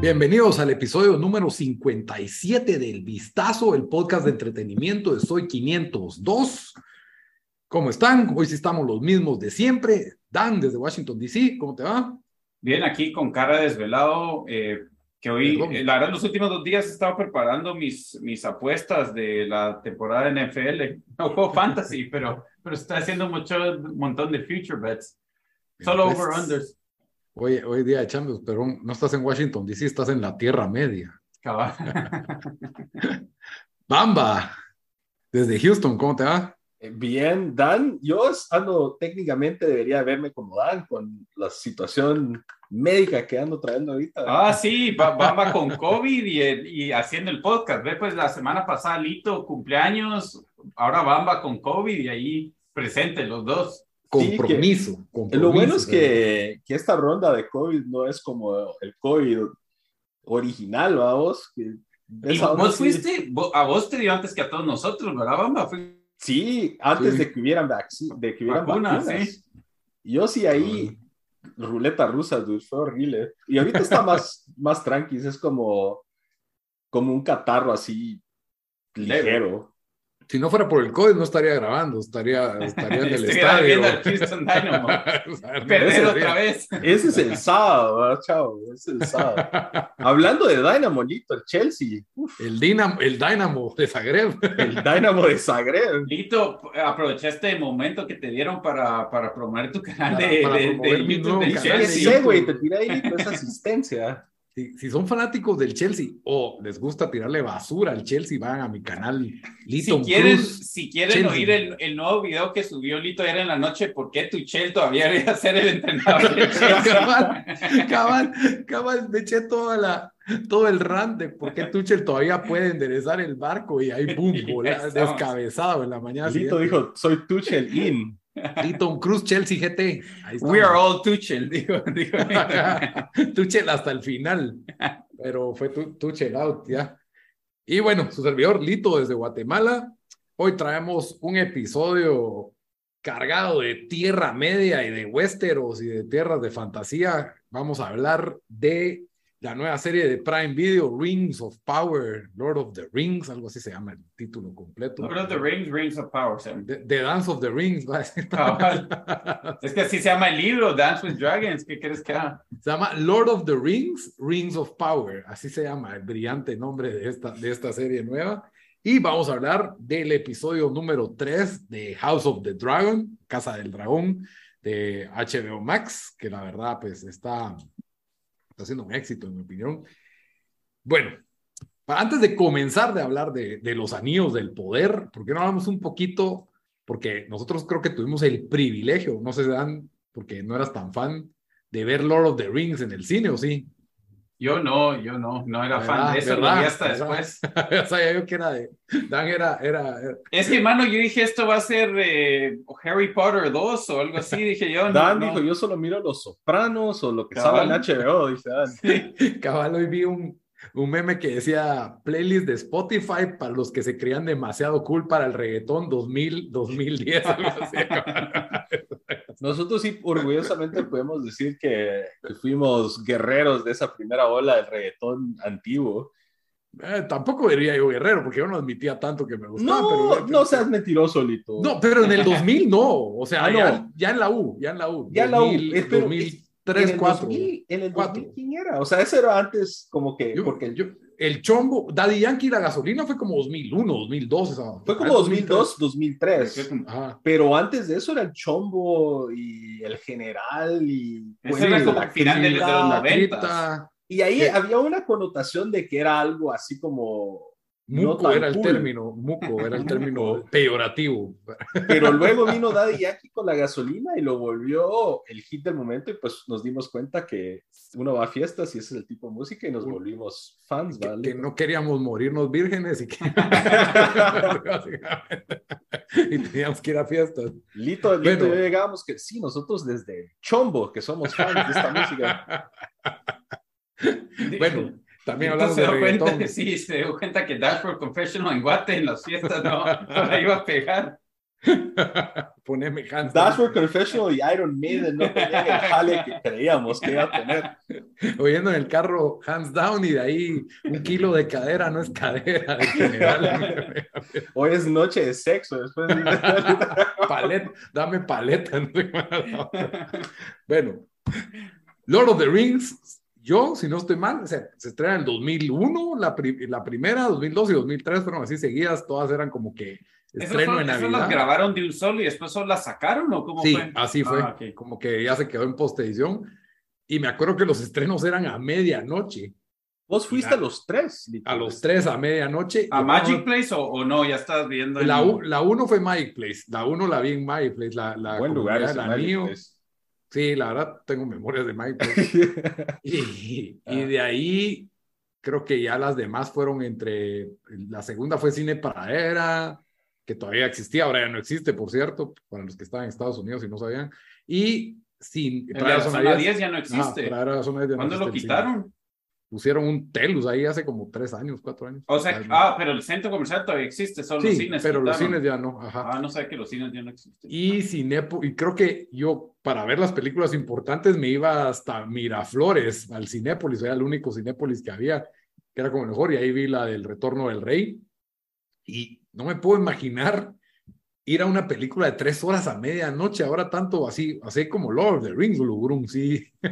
Bienvenidos al episodio número 57 del Vistazo, el podcast de entretenimiento de Soy 502. ¿Cómo están? Hoy sí estamos los mismos de siempre. Dan, desde Washington, D.C., ¿cómo te va? Bien, aquí con cara desvelado, eh, que hoy, Perdón. eh, la verdad, los últimos dos días he estado preparando mis, mis apuestas de la temporada de NFL. No juego fantasy, pero, pero estoy haciendo mucho, un montón de future bets. Solo Pues, over-unders. Hoy, hoy día de Champions, pero no estás en Washington, D.C., estás en la Tierra Media. Cabal. Bamba, desde Houston, ¿cómo te va? Bien, Dan, yo ando técnicamente debería verme como Dan con la situación médica que ando trayendo ahorita. Ah, sí, Bamba con COVID y, y haciendo el podcast. Ve, pues la semana pasada Lito cumpleaños, ahora Bamba con COVID y ahí presente los dos. Sí, que- Compromiso. compromiso, Lo bueno es ¿verdad? que, que esta ronda de COVID no es como el COVID original, vamos. Que Y vos fuiste, a vos te dio antes que a todos nosotros, ¿verdad, Bamba? Fue- Sí, antes Sí. de que hubieran, de que hubieran Vacunas, vacunas. sí. Yo sí ahí, ruleta rusa, dude, fue horrible. Y ahorita está más, más tranqui, es como, como un catarro así ligero. Si no fuera por el COVID, no estaría grabando, estaría, estaría en el estadio. Dynamo. O sea, no Perder otra vez. Ese es el sábado. Ese es el sábado. Hablando de Dynamo, Lito, el Chelsea, uf, El Dynamo, el Dynamo de Zagreb. el Dynamo de Zagreb. Lito, aproveché este momento que te dieron para, para promover tu canal Para- de, para de- de YouTube del canal ¿Qué de Chelsea. sé, güey? Te tiré ahí, Lito, esa asistencia. Si, si son fanáticos del Chelsea o les gusta tirarle basura al Chelsea, van a mi canal Lito Si quieren, Cruz. si quieren Chelsea. oír el, el nuevo video que subió Lito ayer en la noche, ¿por qué Tuchel todavía debería ser el entrenador del Chelsea? cabal, cabal, cabal, me eché toda la, todo el rant de por qué Tuchel todavía puede enderezar el barco y ahí, boom, bola- descabezado en la mañana. Lito siguiente. dijo, soy Tuchel in. Lito Cruz, Chelsea GT. Ahí. We are all Tuchel, dijo. dijo. Tuchel hasta el final, pero fue tu, Tuchel out ya. Y bueno, su servidor Lito desde Guatemala. Hoy traemos un episodio cargado de tierra media y de westeros y de tierras de fantasía. Vamos a hablar de la nueva serie de Prime Video, Rings of Power, Lord of the Rings, algo así se llama el título completo. Lord of the Rings, Rings of Power. llama. The, The Dance of the Rings, va a decir. Cabal. Es que así se llama el libro, Dance with Dragons. ¿Qué quieres que haga? Se llama Lord of the Rings, Rings of Power. Así se llama el brillante nombre de esta, de esta serie nueva. Y vamos a hablar del episodio número 3 de House of the Dragon, Casa del Dragón, de HBO Max, que la verdad pues está, está siendo un éxito en mi opinión. Bueno, antes de comenzar de hablar de, los anillos del poder, ¿por qué no hablamos un poquito? Porque nosotros creo que tuvimos el privilegio, no sé dan, porque no eras tan fan, de ver Lord of the Rings en el cine, ¿o sí? Yo no, yo no, no era fan de eso, lo ¿verdad? vi hasta ¿verdad? después. o sea, yo que era de... Dan era... era, era- Es que, mano, yo dije esto va a ser eh, Harry Potter 2 o algo así, dije yo. no, Dan no. dijo, yo solo miro Los Sopranos o lo que estaba en HBO, dice Dan. Cabal, hoy vi un, un meme que decía playlist de Spotify para los que se creían demasiado cool para el reggaetón 2000, 2010. algo así. Nosotros sí orgullosamente podemos decir que, que fuimos guerreros de esa primera ola del reggaetón antiguo. Eh, tampoco diría yo guerrero, porque yo no admitía tanto que me gustaba. No, pero, no seas mentiroso, Lito. No, pero en el 2000 no. O sea, Ah, no. ya, ya en la U, ya en la U. Ya en la U, 2000, es- pero 2003, en el 2004. 2000, en el Cuatro. 2000, ¿quién era? O sea, ese era antes como que, Yo- porque yo- el chombo, Daddy Yankee y la gasolina fue como 2001, 2002. esa- fue como 2002, 2003. Ajá. Pero antes de eso era el Chombo y el General y... Ese pues, era como final de los- de los cripta. 90. Cripta. Y ahí había una connotación de que era algo así como Muco tan era el cool. término, muco era el término peyorativo. Pero luego vino Daddy Yankee con la gasolina y lo volvió el hit del momento y pues nos dimos cuenta que uno va a fiestas y ese es el tipo de música y nos volvimos fans, Que, ¿vale? que no queríamos morirnos vírgenes y que y teníamos que ir a fiestas. Lito, Lito Bueno. yo llegábamos que sí, nosotros desde Chombo, que somos fans de esta música. Bueno, también hablamos Entonces se de dio cuenta, reggaetón. sí, se dio cuenta que Dashboard Confessional en Guate en las fiestas no, no la iba a pegar. Poneme Hans. Dashboard Confessional y Iron Maiden no tenían el jale que creíamos que iba a tener. oyendo en el carro hands down y de ahí un kilo de cadera no es cadera en general. Hoy es noche de sexo. Después Palet, dame paleta. sé cuál. bueno, Lord of the Rings, yo, si no estoy mal, se, se estrena en el 2001, la, pri- la primera, 2002 y 2003 fueron así seguidas, todas eran como que ¿Esas, estreno son- en esas Navidad. las grabaron de un solo y después solo las sacaron o cómo Sí, fue? así fue. Ah, ok. Como que ya se quedó en postedición. Y me acuerdo que los estrenos eran a medianoche. Vos fuiste a los tres. A los tres a medianoche. ¿A Magic no- Place o, o no? Ya estás viendo. La, la uno fue Magic Place. La uno la vi en Magic Place. La, la Buen lugar del Magic. Place. Sí, la verdad, tengo memorias de Place. Y, y de ahí, creo que ya las demás fueron entre. La segunda fue Cine Pradera, que todavía existía, ahora ya no existe, por cierto, para los que estaban en Estados Unidos y no sabían. Y sin. La zona 10 ya no existe. Ajá, Pradera Zona 10 ya no ¿Cuándo lo existe cine. quitaron? Pusieron un Telus ahí hace como tres años, cuatro años. O sea, ah, pero el centro comercial todavía existe, solo los sí, cines. pero los cines ya no. Ajá. Ah, no sé que los cines ya no existen. Y Cinepo, y creo que yo para ver las películas importantes me iba hasta Miraflores, al Cinépolis, era el único Cinépolis que había, que era como el mejor, y ahí vi la del Retorno del Rey. Y no me puedo imaginar ir a una película de tres horas a medianoche, ahora tanto así, así como Lord of the Rings, Lugrum, sí.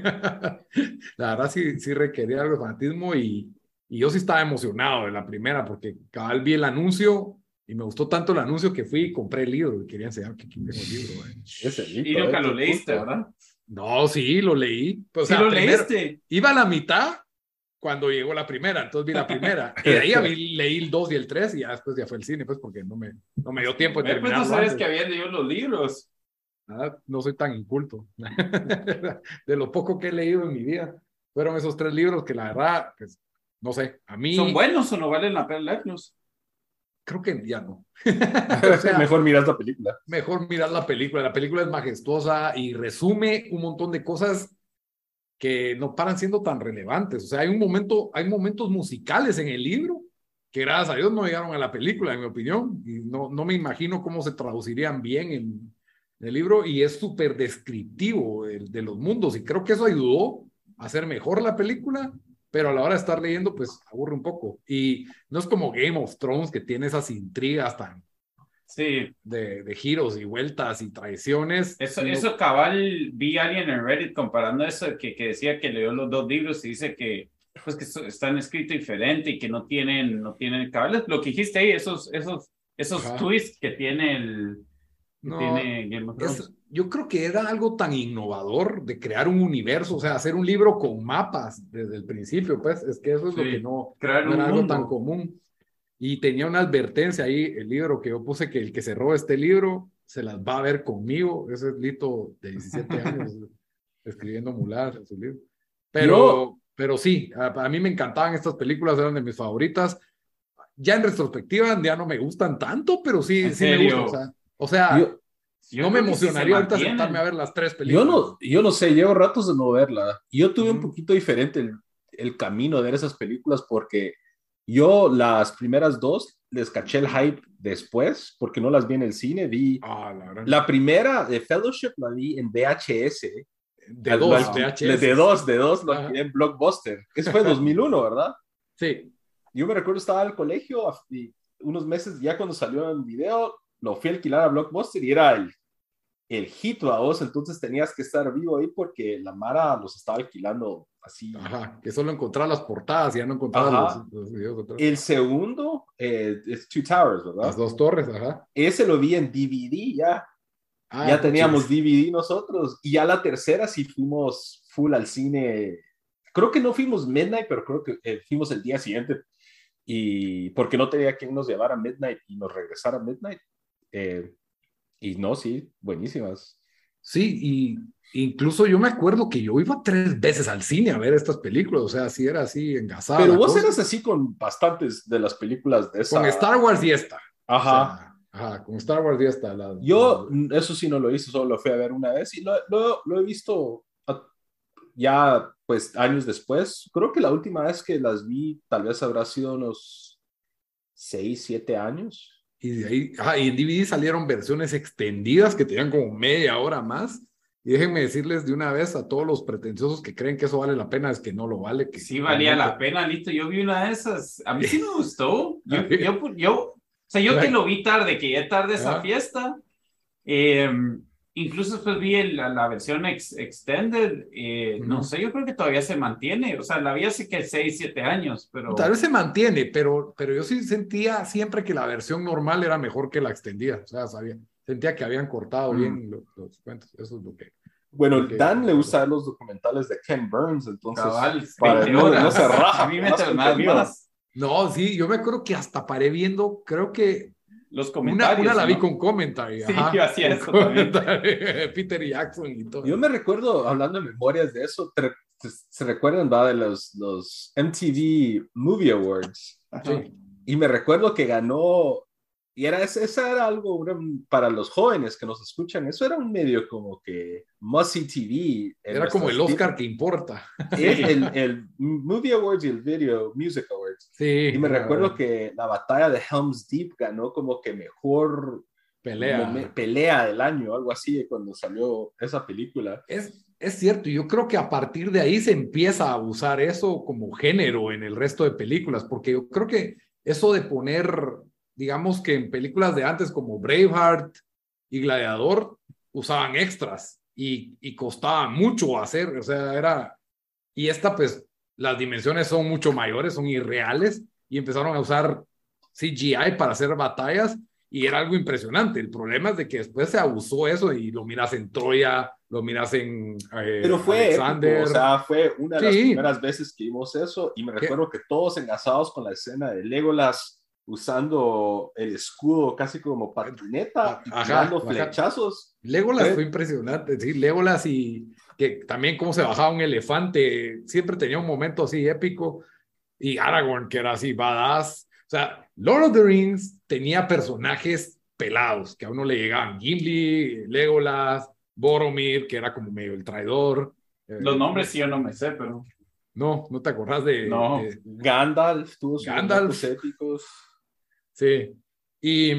la verdad sí, sí requería algo de fanatismo y, y yo sí estaba emocionado de la primera, porque cabal vi el anuncio y me gustó tanto el anuncio que fui y compré el libro y quería enseñar que tengo el libro. güey. Ese Lito, Y nunca eh, lo leíste. ¿verdad? No, sí, lo leí. Sí sea, lo primero- leíste. Iba a la mitad cuando llegó la primera, entonces vi la primera. Y de ahí leí el 2 y el 3 y ya después ya fue el cine, pues porque no me, no me dio tiempo de Pues terminar. no sabes que habían leído los libros. no soy tan inculto. de lo poco que he leído en mi vida, fueron esos tres libros que la verdad, pues, no sé, a mí ¿Son buenos o no valen la pena leerlos? creo que ya no. O sea, Mejor miras la película. mejor mirar la película. La película es majestuosa y resume un montón de cosas que no paran siendo tan relevantes. O sea, hay un momento, hay momentos musicales en el libro que gracias a Dios no llegaron a la película, en mi opinión, y no, no me imagino cómo se traducirían bien en, el libro y es súper descriptivo de, de los mundos y creo que eso ayudó a hacer mejor la película, pero a la hora de estar leyendo, pues aburre un poco. Y no es como Game of Thrones que tiene esas intrigas tan Sí, de, de giros y vueltas y traiciones. eso, sino- eso cabal, vi a alguien en Reddit comparando eso, que, que decía que leyó los dos libros y dice que pues que están escritos diferente y que no tienen, no tienen cabal, lo que dijiste ahí, esos, esos, esos Ajá. twists que tiene el que No, tiene Game of Thrones. es- yo creo que era algo tan innovador de crear un universo, o sea, hacer un libro con mapas desde el principio, pues es que eso es lo Sí. que no, Crear no un era algo mundo. tan común. Y tenía una advertencia ahí, el libro que yo puse que el que se roba este libro se las va a ver conmigo. Ese es Lito de 17 años escribiendo mular en su libro. Pero, Yo- pero sí, a, a mí me encantaban estas películas, eran de mis favoritas. Ya en retrospectiva ya no me gustan tanto, pero sí, ¿En sí me gustan. O sea, o sea, Yo, Yo no me se emocionaría ahorita sentarme a ver las tres yo, películas. no, yo no sé, llevo ratos de no verla. Yo tuve un Ujú. poquito diferente el, el camino de ver esas películas porque yo las primeras dos les caché el hype después porque no las vi en el cine. Vi Ah, la la primera de Fellowship la vi en VHS. de dos, al- VHS. De dos, de dos, Ajá. alquilé en Blockbuster. Eso fue 2001, ¿verdad? Sí. Yo me recuerdo estaba al colegio y unos meses ya cuando salió en video, lo fui a alquilar a Blockbuster y era el, el hit a vos, entonces tenías que estar vivo ahí porque la Mara los estaba alquilando así. Ajá, que solo encontrar las portadas y ya no encontrar Ajá. los, los videos atrás. El segundo eh, es Two Towers, ¿verdad? Las dos torres, ajá. Ese lo vi en DVD ya. Ah, ya teníamos sí. DVD nosotros. Y ya la tercera sí fuimos full al cine. Creo que no fuimos midnight, pero creo que eh, fuimos el día siguiente. y porque no tenía quien nos llevara a Midnight y nos regresara a Midnight. Eh, y no, sí, buenísimas. Sí, y incluso yo me acuerdo que yo iba tres veces al cine a ver estas películas, o sea, si era así engasado. Pero vos eras así con bastantes de las películas de esa. Con Star Wars y esta. Ajá. ajá, con Star Wars y esta. La, yo, eso sí no lo hice, solo lo fui a ver una vez y lo, lo, lo he visto ya pues años después, creo que la última vez que las vi tal vez habrá sido unos 6, 7 años. Y de ahí, ah, y en DVD salieron versiones extendidas que tenían como media hora más. Y déjenme decirles de una vez a todos los pretenciosos que creen que eso vale la pena, es que no lo vale. Que sí, valía la pena, listo. Yo vi una de esas. A mí sí me gustó. Yo, yo, yo, o sea, yo que lo vi tarde, que ya tarde esa fiesta. Eh, Incluso después vi la, la, versión extended, eh, no sé, yo creo que todavía se mantiene, o sea, la vi hace que 6, 7 añños, pero... Tal vez se mantiene, pero, pero yo sí sentía siempre que la versión normal era mejor que la extendida, o sea, sabía, sentía que habían cortado bien los, los, cuentos, eso es lo que... Bueno, Dan le gusta los documentales de Ken Burns, entonces... Cabal, para no, no, se raja. A mí me más, más. No, sí, yo me acuerdo que hasta paré viendo, creo que los comentarios. Una, la vi con comentario. Sí, yo hacía eso también. Peter Jackson y todo. Yo me recuerdo, hablando de memorias de eso, ¿se recuerdan va, de los, los MTV Movie Awards? Sí. Y me recuerdo que ganó y era, esa era algo para los jóvenes que nos escuchan, eso era un medio como que Musty TV. Era como el Oscar que importa. El, el, Movie Awards y el Video Music Awards. Sí. Y me recuerdo que la batalla de Helm's Deep ganó como que mejor pelea, pelea del año, algo así, cuando salió esa película. Es, es cierto, yo creo que a partir de ahí se empieza a usar eso como género en el resto de películas, porque yo creo que eso de poner digamos que en películas de antes como Braveheart y Gladiador usaban extras y, y costaba mucho hacer, o sea, era, y esta pues las dimensiones son mucho mayores, son irreales y empezaron a usar CGI para hacer batallas y era algo impresionante. El problema es de que después se abusó eso y lo miras en Troya, lo miras en eh, Pero fue Alexander. o sea, fue una de las primeras veces que vimos eso y me recuerdo que todos engasados con la escena de Legolas usando el escudo casi como patineta y tirando flechazos. Legolas fue impresionante, sí, Legolas y que también cómo se bajaba un elefante, siempre tenía un momento así épico, y Aragorn que era así badass, o sea, Lord of the Rings tenía personajes pelados que a uno le llegaban, Gimli, Legolas, Boromir, que era como medio el traidor. Eh, Los nombres sí yo no me sé, pero... No, no te acordás de... No, Gandalf, tuvo sus Gandalf. épicos. Sí, y,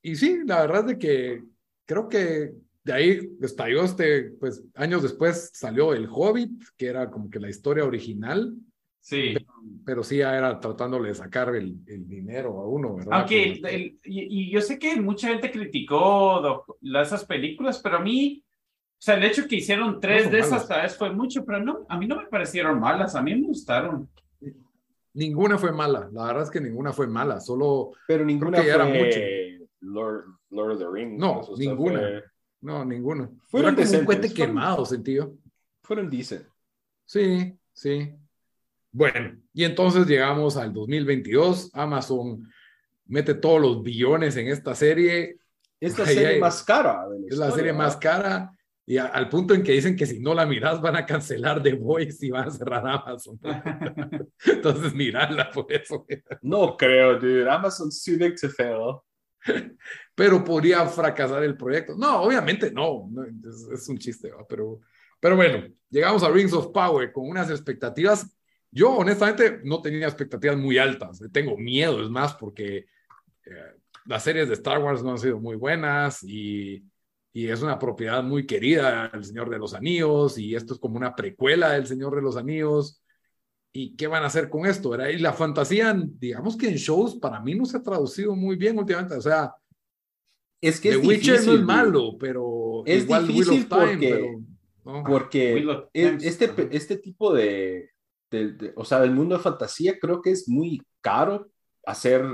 y sí, la verdad es de que creo que de ahí estalló este, pues años después salió El Hobbit, que era como que la historia original. Sí. Pero, sí, ya era tratándole de sacar el, el dinero a uno, ¿verdad? Aunque, el, y, y, yo sé que mucha gente criticó esas películas, pero a mí, o sea, el hecho que hicieron tres de esas tal vez fue mucho, pero no, a mí no me parecieron malas, a mí me gustaron. Ninguna fue mala, la verdad es que ninguna fue mala, solo... Pero ninguna fue era mucho. Lord, Lord, of the Rings. No, ninguna. No, ninguna. Fueron como un cohete quemado, sentido. Fueron decent. Sí, sí. Bueno, y entonces llegamos al 2022. Amazon mete todos los billones en esta serie. Es la serie más cara. De la es la serie más cara. Y al punto en que dicen que si no la miras van a cancelar The Voice y van a cerrar Amazon. Entonces mirarla por eso. No creo, dude. Amazon's too big to fail. Pero podría fracasar el proyecto. No, obviamente no. es, un chiste, pero, pero bueno, llegamos a Rings of Power con unas expectativas. Yo honestamente no tenía expectativas muy altas. Tengo miedo, es más, porque eh, las series de Star Wars no han sido muy buenas y y es una propiedad muy querida, El Señor de los Anillos, y esto es como una precuela del Señor de los Anillos. ¿Y qué van a hacer con esto? ¿verdad? Y la fantasía, digamos que en shows, para mí no se ha traducido muy bien últimamente. O sea, es que The Witcher no es malo, pero es igual difícil porque, porque este, este tipo de, de, o sea, del mundo de fantasía creo que es muy caro hacer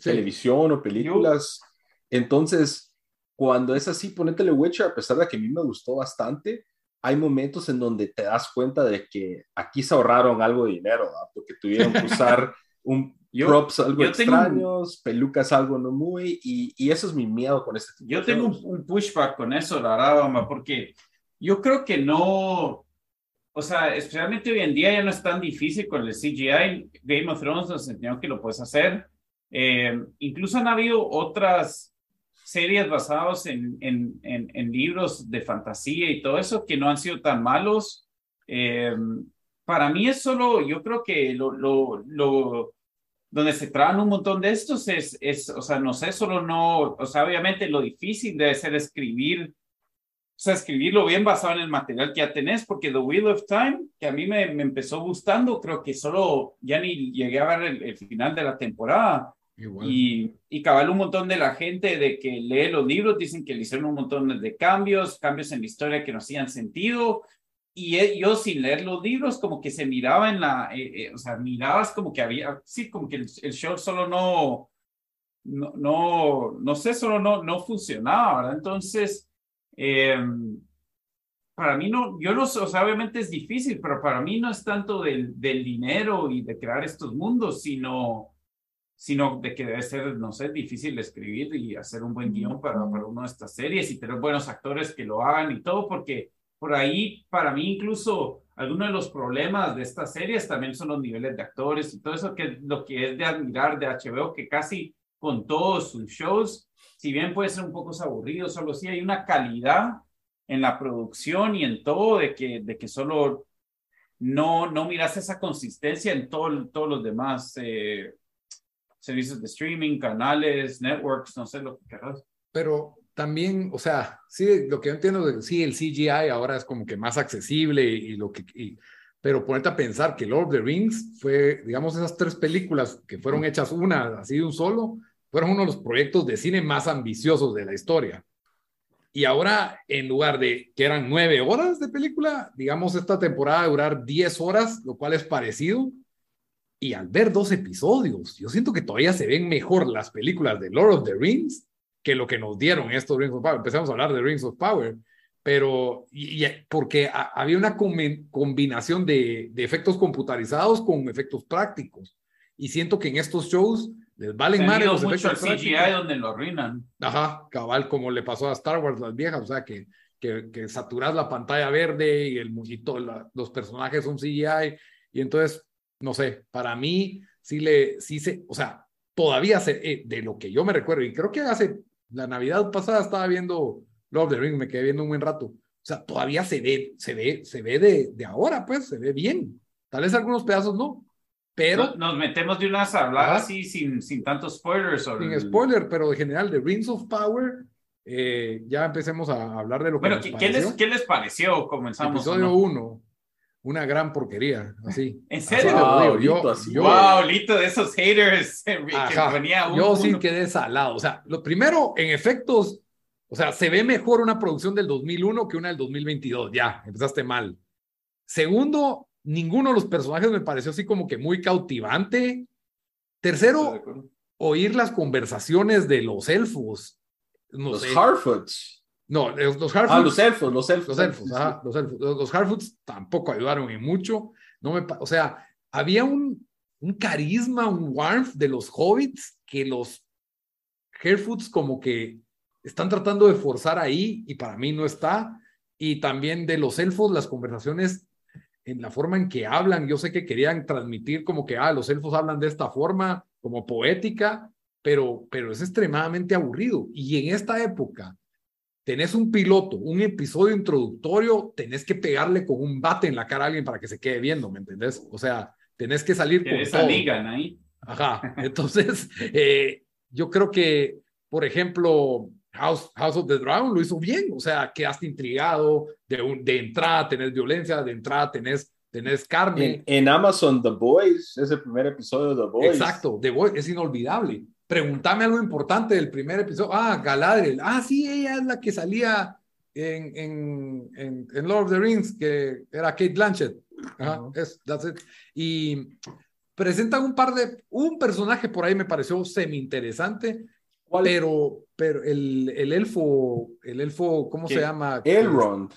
televisión o películas. Entonces, cuando es así, ponétele Witcher, a pesar de que a mí me gustó bastante, hay momentos en donde te das cuenta de que aquí se ahorraron algo de dinero, porque tuvieron que usar un props algo extraños, pelucas algo no muy, y, y, eso es mi miedo con este tipo Yo tengo un, pushback con eso, la verdad, porque yo creo que no, o sea, especialmente hoy en día ya no es tan difícil con el CGI. Game of Thrones nos enseñó que lo puedes hacer. Eh, incluso han habido otras series basadas en, en, en, libros de fantasía y todo eso que no han sido tan malos. Eh, para mí es solo, yo creo que lo, lo, lo, donde se traban un montón de estos es, es, o sea, no sé, solo no, o sea, obviamente lo difícil debe ser escribir, o sea, escribirlo bien basado en el material que ya tenés, porque The Wheel of Time, que a mí me, me empezó gustando, creo que solo ya ni llegué a ver el, final de la temporada. Y, y cabal un montón de la gente de que lee los libros, dicen que le hicieron un montón de cambios, cambios en la historia que no hacían sentido, y e, yo sin leer los libros como que se miraba en la, eh, eh, o sea, mirabas como que había, sí, como que el, show solo no, no, no, no sé, solo no, no funcionaba, ¿verdad? Entonces, em, para mí no, yo no o sea, obviamente es difícil, pero para mí no es tanto del, del dinero y de crear estos mundos, sino, sino de que debe ser, no sé, difícil escribir y hacer un buen guion para, para una de estas series y tener buenos actores que lo hagan y todo, porque por ahí, para mí incluso, algunos de los problemas de estas series también son los niveles de actores y todo eso que lo que es de admirar de HBO, que casi con todos sus shows, si bien puede ser un poco aburrido, solo sí hay una calidad en la producción y en todo de que, de que solo no, no miras esa consistencia en todo, todos los demás eh, servicios de streaming, canales, networks, no sé lo que quieras. Pero también, o sea, sí, lo que yo entiendo, sí, el CGI ahora es como que más accesible y, lo que, pero ponerte a pensar que Lord of the Rings fue, digamos, esas tres películas que fueron hechas una, así de un solo, fueron uno de los proyectos de cine más ambiciosos de la historia. Y ahora, en lugar de que eran nueve horas de película, digamos, esta temporada durar diez horas, lo cual es parecido. Y al ver dos episodios, yo siento que todavía se ven mejor las películas de Lord of the Rings que lo que nos dieron estos Rings of Power. Empezamos a hablar de Rings of Power, pero y, porque había una combinación de, de, efectos computarizados con efectos prácticos. Y siento que en estos shows les valen más los efectos CGI donde lo arruinan. Ajá, cabal, como le pasó a Star Wars, las viejas, o sea, que, que, que saturas la pantalla verde y el mujito, los personajes son CGI. Y entonces, no sé, para mí sí le, sí se, o sea, todavía se, eh, de lo que yo me recuerdo, y creo que hace la Navidad pasada estaba viendo Lord of the Rings, me quedé viendo un buen rato. O sea, todavía se ve, se ve, se ve de, de ahora, pues, se ve bien. Tal vez algunos pedazos no, pero... Nos, metemos de unas hablar así sin, sin tantos spoilers. Sin spoiler, pero en general, de Rings of Power, eh, ya empecemos a hablar de lo que bueno, ¿qué, ¿qué, les, ¿qué les pareció? Comenzamos. Episodio 1 una gran porquería, así. ¿En serio? Wow, yo, wow, Lito, de esos haters Yo sí quedé salado. O sea, lo primero, en efectos, o sea, se ve mejor una producción del 2001 que una del 2022. Ya, empezaste mal. Segundo, ninguno de los personajes me pareció así como que muy cautivante. Tercero, oír las conversaciones de los elfos. los Harfoots. No, los, Harfoots. Ah, los elfos, los elfos. Los elfos, ajá, los elfos. Los, Harfoots tampoco ayudaron en mucho. No me, o sea, había un, un carisma, un warmth de los hobbits que los Harfoots como que están tratando de forzar ahí y para mí no está. Y también de los elfos, las conversaciones en la forma en que hablan, yo sé que querían transmitir como que, ah, los elfos hablan de esta forma, como poética, pero, pero es extremadamente aburrido. Y en esta época, tenés un piloto, un episodio introductorio, tenés que pegarle con un bate en la cara a alguien para que se quede viendo, ¿me entendés? O sea, tenés que salir con todo. ligan ahí. Ajá, entonces eh, yo creo que, por ejemplo, House, House of the Dragon lo hizo bien, o sea, quedaste intrigado, de, de entrada tenés violencia, de entrada tenés tenés carne. En, en, Amazon, The Boys, ese primer episodio de The Boys. Exacto, The Boys es inolvidable pregúntame algo importante del primer episodio. Ah, Galadriel. Ah, sí, ella es la que salía en, en, en, Lord of the Rings, que era Kate Blanchett. Ajá, es, that's it. Y presentan un par de, un personaje por ahí me pareció semi interesante, pero, pero el, el elfo, el elfo, ¿cómo se llama? Elrond.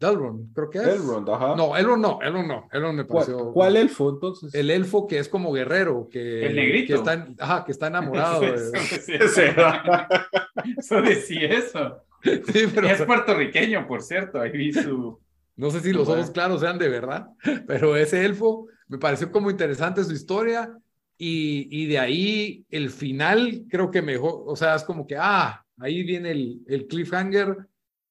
Delron, creo que es. Elrond, ajá. No, Elrond no, Elrond no, Elrond me ¿Cuál, pareció. cuál elfo entonces? El elfo que es como guerrero, que, El negrito. que está, ajá, que está enamorado. Eso eso. decía eso. Sí, pero Es puertorriqueño, por cierto. Ahí vi su. no sé si los ojos claros sean de verdad, pero ese elfo me pareció como interesante su historia y, y de ahí el final creo que mejor, o sea, es como que, ah, ahí viene el, el cliffhanger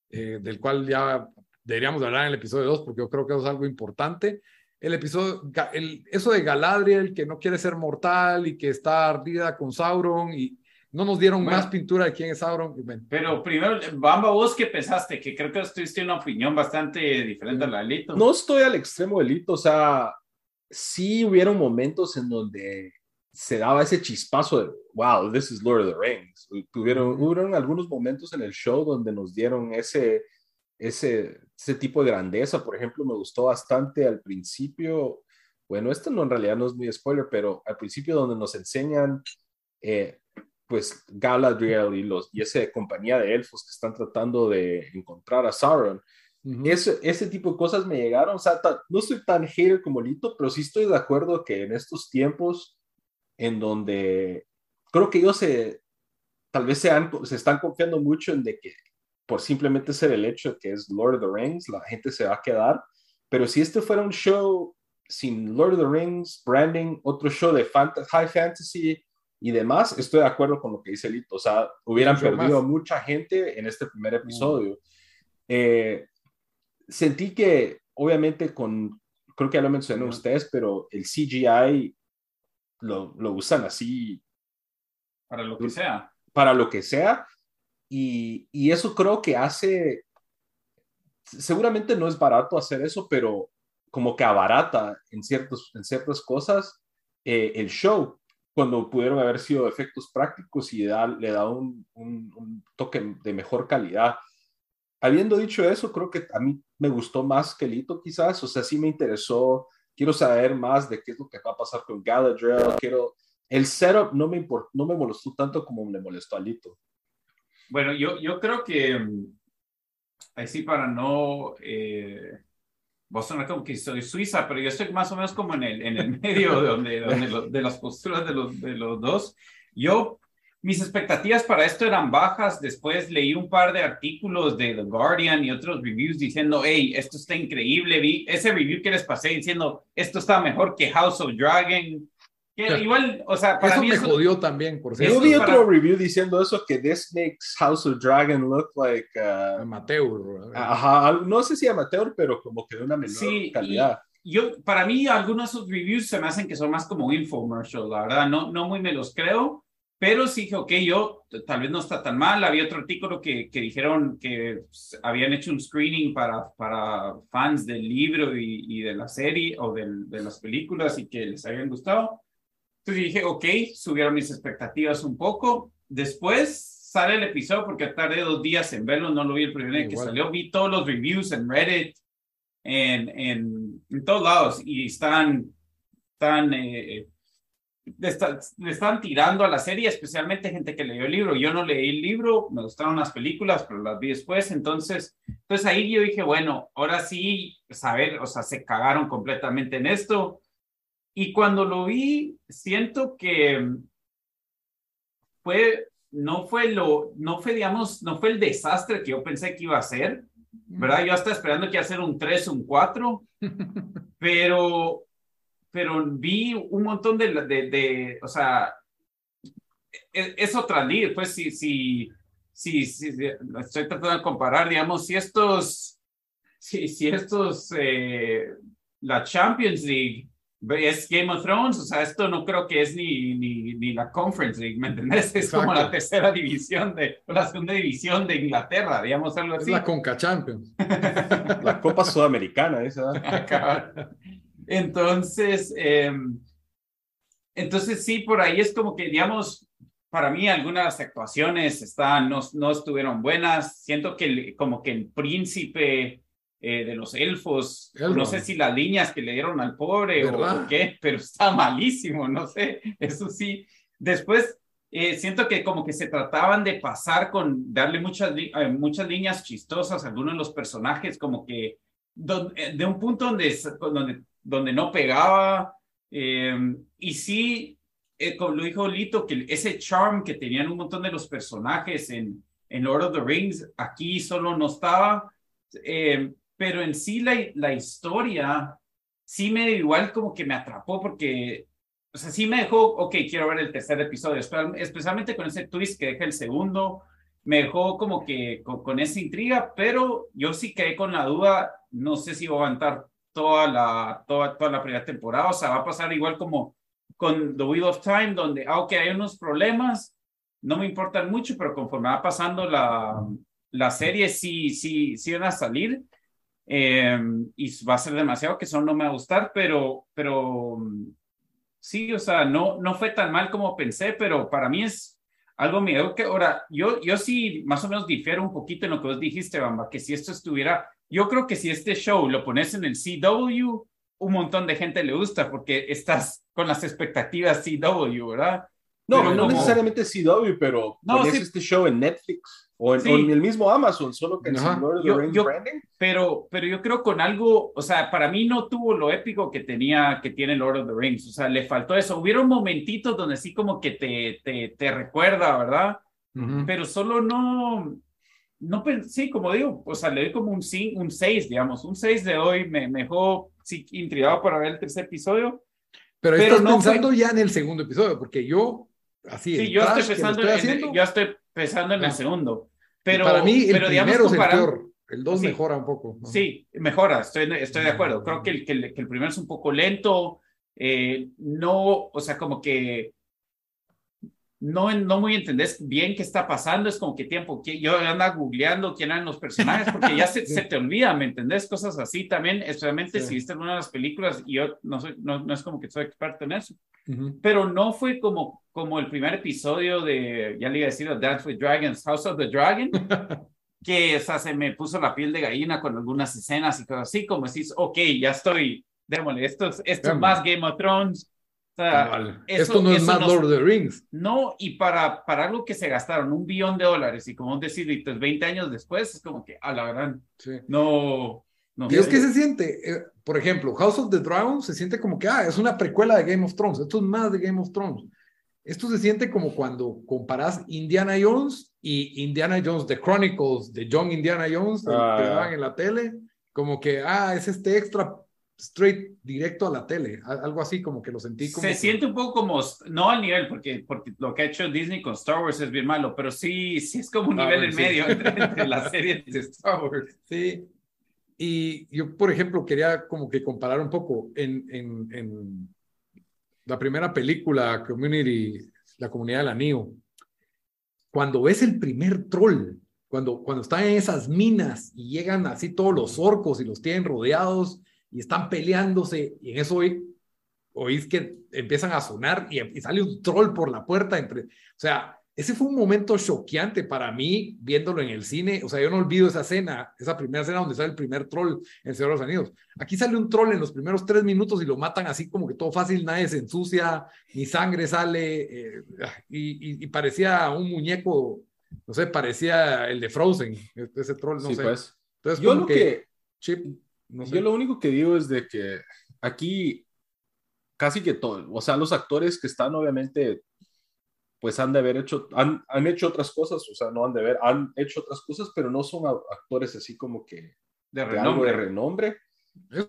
eh, del cual ya deberíamos hablar en el episodio 2 porque yo creo que eso es algo importante. El episodio, el, eso de Galadriel que no quiere ser mortal y que está ardida con Sauron y no nos dieron Bueno. más pintura de quién es Sauron. Pero primero, Bamba, vos qué pensaste, que creo que tuviste una opinión bastante diferente a la de Lito. No estoy al extremo delito, o sea, sí hubieron momentos en donde se daba ese chispazo de, wow, this is Lord of the Rings. Tuvieron, hubieron algunos momentos en el show donde nos dieron ese, ese, ese tipo de grandeza. Por ejemplo, me gustó bastante al principio, bueno, esto no en realidad no es muy spoiler, pero al principio donde nos enseñan, eh, pues, Galadriel y, los, y esa compañía de elfos que están tratando de encontrar a Sauron ujú. ese, ese tipo de cosas me llegaron. O sea, no soy tan hater como Lito, pero sí estoy de acuerdo que en estos tiempos en donde creo que ellos se, tal vez se, han- se están confiando mucho en de que por simplemente ser el hecho de que es Lord of the Rings, la gente se va a quedar. Pero si este fuera un show sin Lord of the Rings, branding, otro show de fanta- high fantasy y demás, estoy de acuerdo con lo que dice Lito. O sea, hubieran Mucho perdido más. mucha gente en este primer episodio. Eh, sentí que, obviamente, con, creo que ya lo mencioné Ujú. ustedes, pero el CGI lo, lo usan así Para lo que sea. para lo que sea. Y, eso creo que hace, seguramente no es barato hacer eso, pero como que abarata en, ciertos, en ciertas cosas eh, el show, cuando pudieron haber sido efectos prácticos y da- le da un toque de mejor calidad. Habiendo dicho eso, creo que a mí me gustó más que Lito quizás, o sea, sí me interesó, quiero saber más de qué es lo que va a pasar con Galadriel, quiero... El setup no me, import- no me molestó tanto como me molestó a Lito. Bueno, yo, yo creo que mm, ahí sí para no eh, sonar como que soy suiza, pero yo estoy más o menos como en el, en el medio de, donde, donde lo- de las posturas de los, de los dos. Yo, mis expectativas para esto eran bajas. Después leí un par de artículos de The Guardian y otros reviews diciendo, hey, esto está increíble. Vi ese review que les pasé diciendo, esto está mejor que House of Dragon. Que Ya. igual, o sea, para Eso mí me eso- jodió también, por Eso Yo cierto. vi para- otro review diciendo eso, que this makes House of Dragon look like... uh, Amateur. ajá, no sé si amateur, pero como que de una menor Sí, calidad. yo, para mí, algunos de sus reviews se me hacen que son más como infomercial, la verdad, no, no muy me los creo, pero sí dije, ok, yo tal vez no está tan mal. Había otro artículo que, que dijeron que pues, habían hecho un screening para, para fans del libro y, y de la serie o del- de las películas y que les habían gustado. Entonces dije, ok, subieron mis expectativas un poco. Después sale el episodio porque tardé dos días en verlo, no lo vi el primer día que Igual. salió, vi todos los reviews en Reddit, en, en, en todos lados y están, están, eh, le, está- le están tirando a la serie, especialmente gente que leyó el libro. Yo no leí el libro, me gustaron las películas, pero las vi después. Entonces, entonces ahí yo dije, bueno, ahora sí, saber, o sea, se cagaron completamente en esto. Y cuando lo vi, siento que fue, no fue lo, no fue, digamos, no fue el desastre que yo pensé que iba a ser, ¿verdad? Yo estaba esperando que iba a ser un 3, un 4, pero, pero vi un montón de, de, de o sea, es, es otra liga, pues si, si, si, si- estoy tratando de comparar, digamos, si estos, si, si estos, eh, la Champions League es Game of Thrones, o sea, esto no creo que es ni, ni, ni la Conference League, ¿me entendés? Es como Exacto. la tercera división de, o la segunda división de Inglaterra, digamos, algo Es así. la Conca Champions. La Copa Sudamericana, esa. Acá. Entonces, eh, entonces sí, por ahí es como que, digamos, para mí algunas actuaciones están, no, no estuvieron buenas. Siento que el- como que el príncipe eh, de los elfos, no sé si las líneas que le dieron al pobre o, ¿Verdad? o qué, pero está malísimo, no sé, eso sí. Después, eh, siento que como que se trataban de pasar con darle muchas, eh, muchas líneas chistosas a algunos de los personajes, como que eh, de un punto donde, donde, donde no pegaba. y sí, como lo dijo Lito, que ese charm que tenían un montón de los personajes en, en Lord of the Rings, aquí solo no estaba. Pero en sí la, la historia sí me igual como que me atrapó porque o sea, sí me dejó, ok, quiero ver el tercer episodio, especialmente con ese twist que deja el segundo, me dejó como que con, esa intriga, pero yo sí quedé con la duda, no sé si va a aguantar toda la, toda, toda la primera temporada, o sea, va a pasar igual como con The Wheel of Time, donde, aunque hay unos problemas, no me importan mucho, pero conforme va pasando la, la serie, sí, sí, sí van a salir. Eh, y va a ser demasiado que eso no me va a gustar, pero, pero sí, o sea, no, no fue tan mal como pensé, pero para mí es algo miedo que ahora, yo, yo sí más o menos difiero un poquito en lo que vos dijiste, Bamba, que si esto estuviera, yo creo que si este show lo pones en el CW, un montón de gente le gusta porque estás con las expectativas CW, ¿verdad? No, no necesariamente CW, pero no, este show en Netflix. O en, el mismo Amazon, solo que en Lord of the Rings branding. Pero, pero yo creo con algo, o sea, para mí no tuvo lo épico que tenía, que tiene Lord of the Rings. O sea, le faltó eso. Hubieron momentitos donde sí como que te, te, te recuerda, ¿verdad? Pero solo no, no, sí, como digo, o sea, le doy como un 6, un seis, digamos, un 6 de hoy, me, me dejó sí, intrigado para ver el tercer episodio. Pero, estás pensando ya en el segundo episodio, porque yo, así, sí, yo estoy pensando, en, yo estoy pensando en el segundo. Pero, para mí, el pero, digamos, primero es el peor. El 2 mejora un poco. Sí, mejora, estoy, estoy de acuerdo. Creo que el, que el, que el primero es un poco lento, eh, no, o sea, como que no, no muy entendés bien qué está pasando, es como que tiempo, que yo ando googleando quién eran los personajes, porque ya se, se, te olvida, ¿me entendés? Cosas así también, especialmente si viste una de las películas, y yo no, soy, no, no es como que soy experto en eso, pero no fue como, como el primer episodio de, ya le iba a decir, Dance with Dragons, House of the Dragon, que o sea, se me puso la piel de gallina con algunas escenas y cosas así, como decís, ok, ya estoy, démosle, esto es, esto es más Game of Thrones, esto no es más Lord of the Rings. No, y para, para algo que se gastaron un billón de dólares y como decir, 20 años después, es como que a la gran. No. no y es que se siente, eh, por ejemplo, House of the Dragon se siente como que, ah, es una precuela de Game of Thrones. Esto es más de Game of Thrones. Esto se siente como cuando comparas Indiana Jones y Indiana Jones, The Chronicles de John Indiana Jones, que ah. daban en la tele, como que, ah, es este extra straight directo a la tele, algo así como que lo sentí como... Se siente un poco como, no al nivel, porque, porque lo que ha hecho Disney con Star Wars es bien malo, pero sí, sí es como un nivel en medio entre, las series de Star Wars. Sí, y yo, por ejemplo, quería como que comparar un poco en, en, en la primera película, Community, la comunidad del anillo, cuando ves el primer troll, cuando, cuando están en esas minas y llegan así todos los orcos y los tienen rodeados y están peleándose y en eso hoy oís que empiezan a sonar y, sale un troll por la puerta. Entre, o sea, ese fue un momento choqueante para mí viéndolo en el cine. O sea, yo no olvido esa escena, esa primera escena donde sale el primer troll en Señor de los Anillos. Aquí sale un troll en los primeros tres minutos y lo matan así como que todo fácil, nadie se ensucia, ni sangre sale. Eh, y, y, parecía un muñeco, no sé, parecía el de Frozen, ese troll, no sé. Pues. Entonces, yo lo que... Chip, yo lo único que digo es de que aquí casi que todo, o sea, los actores que están obviamente, pues han de haber hecho, han, han hecho otras cosas, o sea, no han de haber, han hecho otras cosas, pero no son actores así como que de, renombre. de renombre.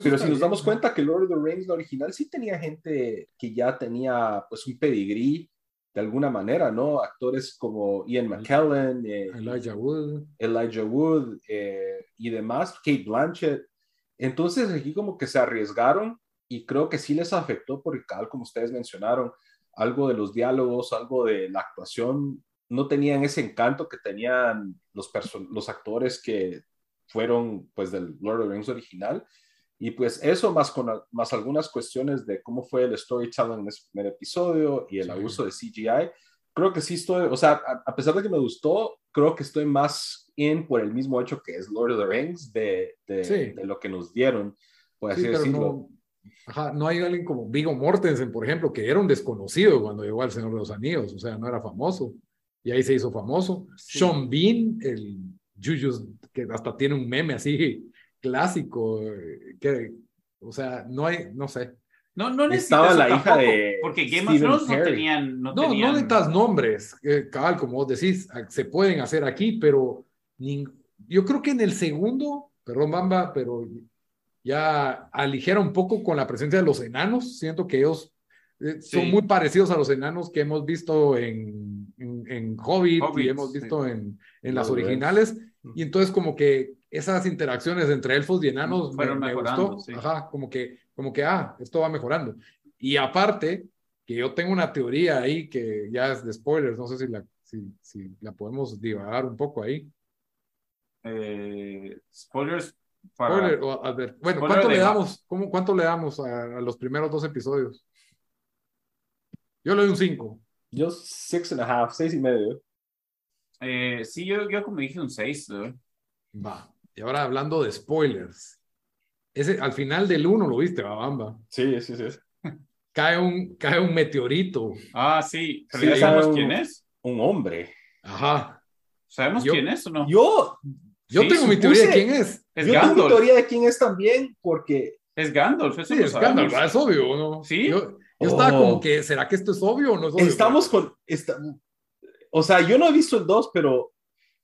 pero si nos damos cuenta que Lord of the Rings, la original, sí tenía gente que ya tenía pues un pedigrí de alguna manera, ¿no? Actores como Ian McKellen, eh, Elijah Wood, Elijah Wood eh, y demás, Kate Blanchett, entonces aquí como que se arriesgaron y creo que sí les afectó porque, tal como ustedes mencionaron, algo de los diálogos, algo de la actuación, no tenían ese encanto que tenían los, los actores que fueron pues del Lord of the Rings original. Y pues eso más con más algunas cuestiones de cómo fue el storytelling en ese primer episodio y el abuso de CGI, creo que sí estoy, o sea, a, pesar de que me gustó, creo que estoy más in por el mismo hecho que es Lord of the Rings de, de, lo que nos dieron, por así decirlo. Ajá, no hay alguien como Vigo Mortensen, por ejemplo, que era un desconocido cuando llegó al Señor de los Anillos, o sea, no era famoso. Y ahí se hizo famoso. Sean Bean, el Juju, que hasta tiene un meme así clásico, que, o sea, no hay, no sé. No, no Estaba la hija de. Porque Game of Thrones no tenían. No, no, no tenían... necesitas nombres, eh, cabal, como vos decís, se pueden hacer aquí, pero yo creo que en el segundo, perdón, Bamba, pero ya aligera un poco con la presencia de los enanos. Siento que ellos eh, son Sí. muy parecidos a los enanos que hemos visto en, en, en Hobbit, y hemos sí. visto en, en las originales. Y entonces como que esas interacciones entre elfos y enanos me, Fueron me mejorando, gustó. sí. Ajá, como que, como que, ah, esto va mejorando. Y aparte, que yo tengo una teoría ahí que ya es de spoilers, no sé si la, si, si la podemos divagar un poco ahí. Eh, spoilers para. Spoiler, o, a ver, bueno, Spoiler ¿cuánto de le damos? ¿Cómo, ¿Cuánto le damos a, a los primeros dos episodios? Yo le doy un 5. Yo six and a half, seis y medio. Eh, sí, yo, yo como dije un 6. Va. Y ahora hablando de spoilers. Ese, al final del 1 lo viste, Babamba. Sí, sí, sí. Cae un, cae un meteorito. Ah, sí. Pero Sí, ya sabemos un- quién es. Un hombre. Ajá. ¿Sabemos Yo- quién es o no? Yo, Yo Sí, tengo mi supuse- teoría de quién es. es yo tengo mi Gandalf. teoría de quién es también, porque Es Gandalf. Eso Sí, lo es sabemos. Gandalf, es obvio, ¿no? Sí. Yo, yo estaba Oh. como que, ¿será que esto es obvio o no es obvio? estamos con. esta- o sea, yo no he visto el 2, pero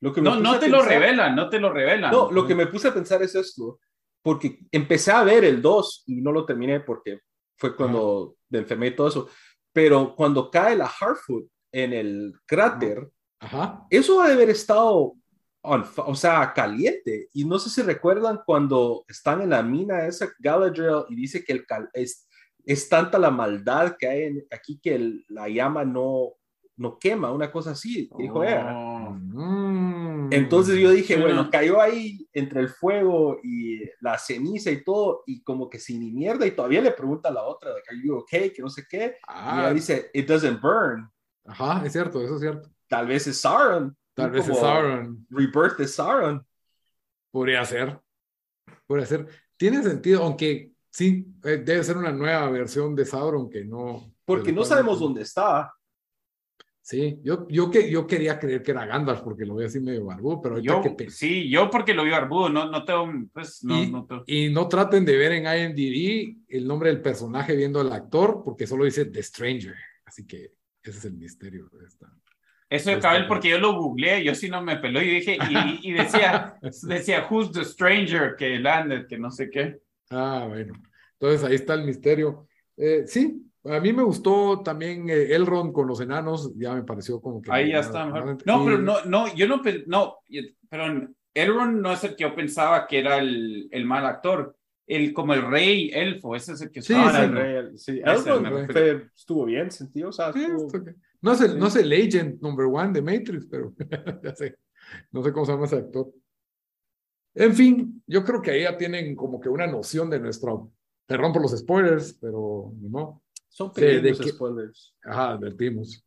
lo que me No, no te lo pensar- revelan, no te lo revelan. No, lo que me puse a pensar es esto, porque empecé a ver el 2 y no lo terminé porque fue cuando me enfermé y todo eso, pero cuando cae la Harfoot en el cráter, Ajá. eso ha de haber estado, on o sea, caliente. Y no sé si recuerdan cuando están en la mina esa Galadriel y dice que el cal- es, es tanta la maldad que hay en- aquí que el- la llama no, no quema, una cosa así, dijo. Oh. Mm. Entonces yo dije, bueno, no. cayó ahí entre el fuego y la ceniza y todo, y como que sin ni mierda, y todavía le pregunta a la otra, like, are you okay? Que no sé qué. Y Ah, ella dice, it doesn't burn. Ajá, es cierto, eso es cierto. Tal vez es Sauron. Tal vez es Sauron. Rebirth de Sauron. Podría ser. Podría ser. Tiene sentido, aunque sí, eh, debe ser una nueva versión de Sauron que no. Porque no sabemos dónde está. Sí, yo, yo, que, yo quería creer que era Gandalf porque lo veo así medio barbudo, pero Yo, que sí, yo porque lo vi barbudo, no, no tengo, pues, no, y, no tengo- y no traten de ver en IMDb el nombre del personaje viendo al actor porque solo dice The Stranger. Así que ese es el misterio de esta. Eso de bien. porque yo lo googleé, yo sí no me peló y dije, y, y decía, decía, who's the stranger que landed, que no sé qué. Ah, bueno. Entonces ahí está el misterio. Eh, sí, a mí me gustó también eh, Elrond con los enanos, ya me pareció como que... Ahí ya está mejor. No, y- pero no, no, yo no, no, perdón, Elrond no es el que yo pensaba que era el, el mal actor, el como el rey elfo, ese es el que Sí, estaba sí, el- Rey- sí. Elrond me fue- estuvo bien sentido, o sea, Sí, estuvo- ok. No es, el, no es el agent number one de Matrix, pero ya sé. No sé cómo se llama ese actor. En fin, yo creo que ahí ya tienen como que una noción de nuestro. Perdón por los spoilers, pero no. Son Sí, de pequeños que- spoilers. Ajá, advertimos.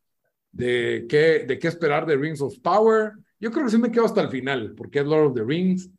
De qué, de qué esperar de Rings of Power. Yo creo que sí me quedo hasta el final, porque es Lord of the Rings.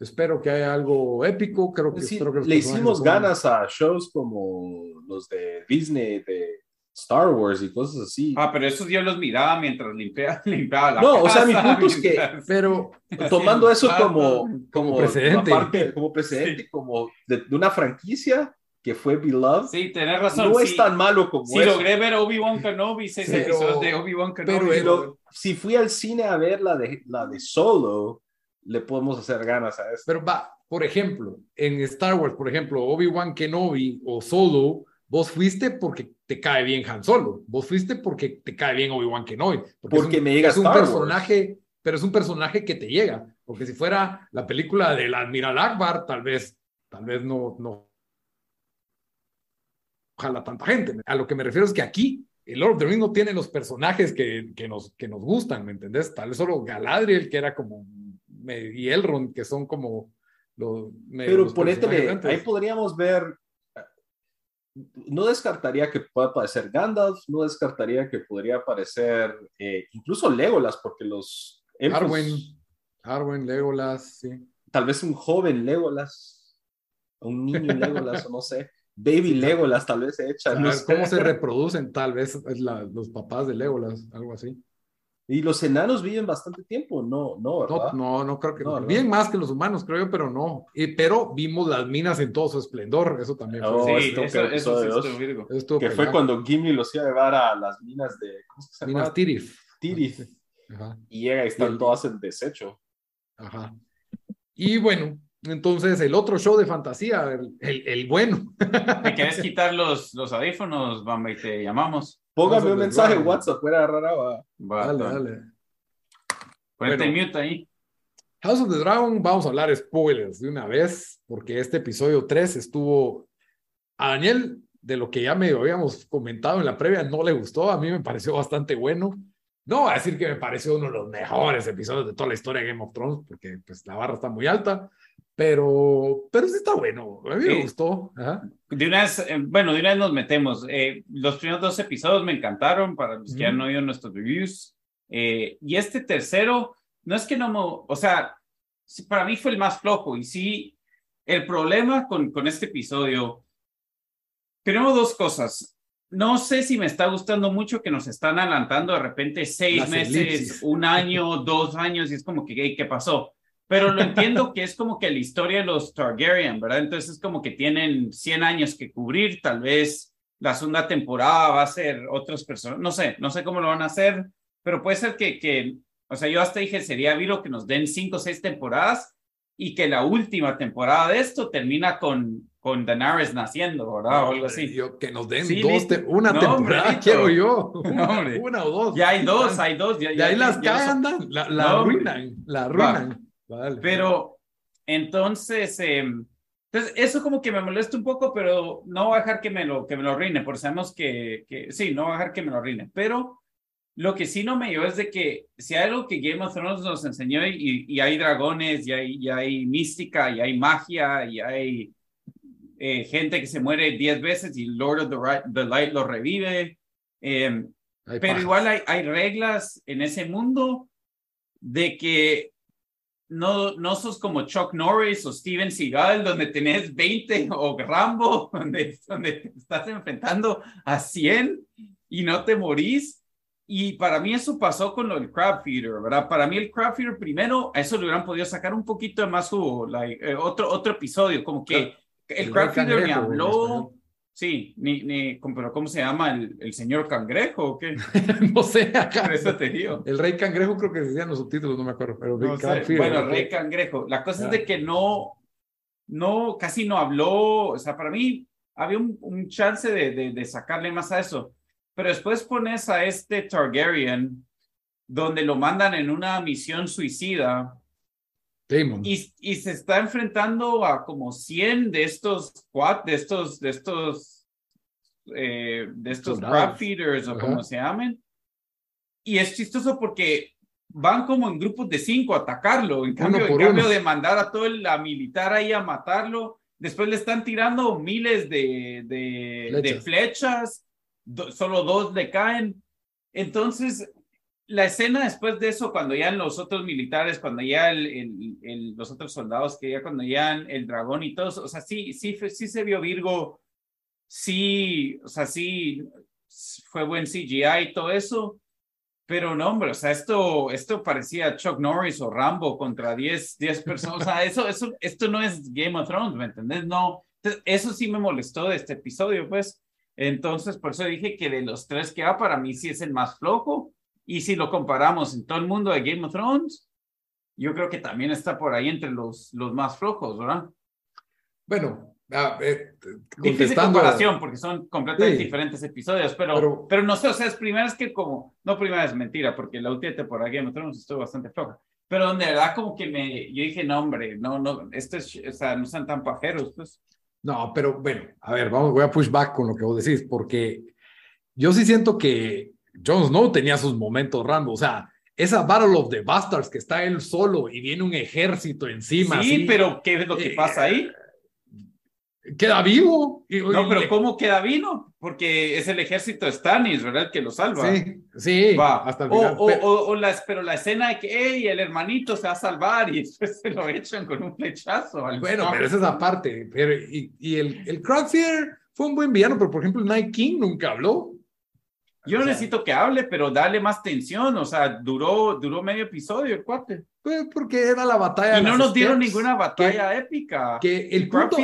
Espero que haya algo épico. Creo que, Sí, espero que le hicimos ganas a shows como los de Disney, de Star Wars y cosas así. Ah, pero esos yo los miraba mientras limpiaba, limpiaba la No, o sea, casa, mi punto es que- Pero Tomando eso como, no. como, precedente. aparte, como precedente, como de, de una franquicia que fue Beloved, Sí, tenés razón. no sí, es tan malo como Sí, eso. logré ver Obi-Wan Kenobi, seis Pero- episodios de Obi-Wan Kenobi. pero Pero si fui al cine a ver la de, la de Solo, le podemos hacer ganas a esto. Pero va, por ejemplo, en Star Wars, por ejemplo, Obi-Wan Kenobi o Solo, vos fuiste porque te cae bien Han Solo. Vos fuiste porque te cae bien Obi-Wan Kenobi. Porque, Porque un, me llega es un Star Wars. personaje, pero es un personaje que te llega. Porque si fuera la película del Admiral Akbar, tal vez, tal vez no, no ojalá tanta gente. A lo que me refiero es que aquí el Lord of the Rings no tiene los personajes que, que, nos, que nos gustan, ¿me entendés? Tal vez solo Galadriel, que era como, y Elrond, que son como los... Pero los ponétele, ahí podríamos ver. No descartaría que pueda aparecer Gandalf, no descartaría que podría aparecer eh, incluso Legolas, porque los elfos- Arwen, Arwen, Legolas, sí. tal vez un joven Legolas, un niño Legolas, o no sé. Baby Legolas tal vez se echan. No ¿Cómo se reproducen tal vez los papás de Legolas? Algo así. Y los enanos viven bastante tiempo, no, no, ¿verdad? No, no, creo que no. Bien más que los humanos, creo yo, pero no. pero vimos las minas en todo su esplendor, eso también fue. Oh, sí, eso, eso, eso, Que fue cuando Gimli los iba a llevar a las minas de. ¿Cómo se llama? Minas Tirith. Tirith. Y llega y están todas en desecho. Ajá. Y bueno, entonces el otro show de fantasía, el, el, bueno. ¿Me quieres quitar los, los audífonos, Bamba, y te llamamos? Póngame un mensaje en WhatsApp, fuera rara. Dale, dale. Ponete mute ahí. House of the Dragon, vamos a hablar spoilers de una vez, porque este episodio 3 estuvo. A Daniel, de lo que ya me habíamos comentado en la previa, no le gustó. A mí me pareció bastante bueno. No voy a decir que me pareció uno de los mejores episodios de toda la historia de Game of Thrones, porque pues, la barra está muy alta, pero, pero sí está bueno. A mí me gustó. De una vez, eh, bueno, de una vez nos metemos. Eh, los primeros dos episodios me encantaron para los que han oído nuestros reviews. Eh, y este tercero, no es que no me, o sea, para mí fue el más flojo. Y sí, el problema con, con este episodio, tenemos dos cosas no sé si me está gustando mucho que nos están adelantando de repente seis meses, un año, dos años, y es como que, ¿qué pasó? Pero lo entiendo que es como que la historia de los Targaryen, ¿verdad? Entonces es como que tienen 100 años que cubrir, tal vez la segunda temporada va a ser otras personas, no sé, no sé cómo lo van a hacer, pero puede ser que, que o sea, yo hasta dije, sería viro que nos den cinco o seis temporadas y que la última temporada de esto termina con, con Daenerys naciendo, ¿verdad? o algo así. que nos den dos, una temporada, quiero yo. Una, o dos. Ya hay dos, hay dos. Ya, y ahí las caen, la, la arruinan, la arruinan. Pero, entonces, em, entonces, eso como que me molesta un poco, pero no voy a dejar que me lo, que me lo arruine, porque sabemos que, que, sí, no voy a dejar que me lo arruine, pero lo que sí no me dio es de que si hay algo que Game of Thrones nos enseñó y, y hay dragones, y hay, y hay mística, y hay magia, y hay eh, gente que se muere diez veces y Lord of the, Light lo revive. Em, pero igual hay, hay, reglas en ese mundo de que no, no sos como Chuck Norris o Steven Seagal, donde tenés 20 o Rambo, donde, donde te estás enfrentando a 100 y no te morís. Y para mí eso pasó con lo del Crab Feeder, ¿verdad? Para mí el Crab Feeder primero, a eso le hubieran podido sacar un poquito de más su, eh, otro, otro episodio, como que el, el ni habló. Sí, ni, ni, pero ¿cómo se llama? ¿El, el señor cangrejo o qué? no sé, acá. Eso te digo. El rey cangrejo creo que decían los subtítulos, no me acuerdo, pero no Bueno, el rey cangrejo. La cosa es de que no, no, casi no habló, o sea, para mí había un, un chance de, de, de, sacarle más a eso. Pero después pones a este Targaryen, donde lo mandan en una misión suicida, y, y, se está enfrentando a como 100 de estos quad, de estos, de estos, eh, de estos crab feeders o como se llamen. Y es chistoso porque van como en grupos de cinco a atacarlo. En cambio, en cambio de mandar a todo la militar ahí a matarlo, después le están tirando miles de, de, de flechas, solo dos le caen. Entonces, la escena después de eso, cuando ya los otros militares, cuando ya los otros soldados, que ya cuando ya el dragón y todo, o sea, sí, sí, sí se vio Virgo, sí, o sea, sí fue buen CGI y todo eso, pero no, hombre, o sea, esto, esto parecía Chuck Norris o Rambo contra 10, 10 personas, o sea, eso, eso, esto no es Game of Thrones, ¿me entendés? No, eso sí me molestó de este episodio, pues. Entonces, por eso dije que de los tres que va, para mí sí es el más flojo y si lo comparamos en todo el mundo de Game of Thrones, yo creo que también está por ahí entre los, los más flojos, ¿verdad? Bueno, ah, eh, difícil comparación porque son completamente diferentes episodios, pero, pero, no sé, o sea, es primera vez que como, no primera vez, mentira, porque la última temporada Game of Thrones estuvo bastante floja, pero de verdad como que me, yo dije, no, hombre, no, no, esto es, o sea, no sean tan pajeros, pues. No, pero bueno, a ver, vamos, voy a push back con lo que vos decís, porque yo sí siento que Jon Snow tenía sus momentos Rambo, o sea, esa Battle of the Bastards que está él solo y viene un ejército encima. Sí, pero ¿qué es lo que pasa ahí? Eh, queda vivo. no, pero ¿cómo queda vivo? Porque es el ejército de Stannis, ¿verdad? El que lo salva. Sí, sí. Va. Hasta el final. O, o, o, pero la escena de que, hey, el hermanito se va a salvar y después se lo echan con un flechazo. bueno, pero esa es aparte. Pero, y, y el, el fue un buen villano, pero por ejemplo, Night King nunca habló. Yo no necesito que hable, pero dale más tensión. O sea, duró, duró medio episodio el cuate. Pues porque era la batalla. Y no nos dieron ninguna batalla épica. Que el punto,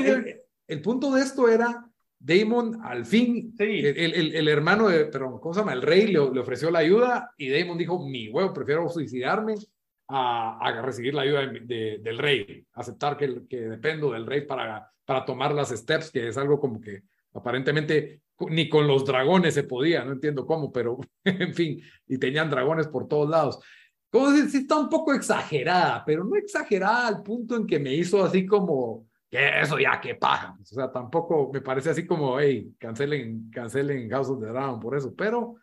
el, punto de esto era Damon al fin, el, el, hermano de, pero ¿cómo se llama? El rey le, le, ofreció la ayuda y Damon dijo, mi huevo, prefiero suicidarme a, a recibir la ayuda del rey, aceptar que, que dependo del rey para, para tomar las steps, que es algo como que aparentemente ni con los dragones se podía, no entiendo cómo, pero en fin, y tenían dragones por todos lados. Como sí está un poco exagerada, pero no exagerada al punto en que me hizo así como, que eso ya, que paja. O sea, tampoco me parece así como, hey, cancelen, cancelen House of the Dragon por eso, pero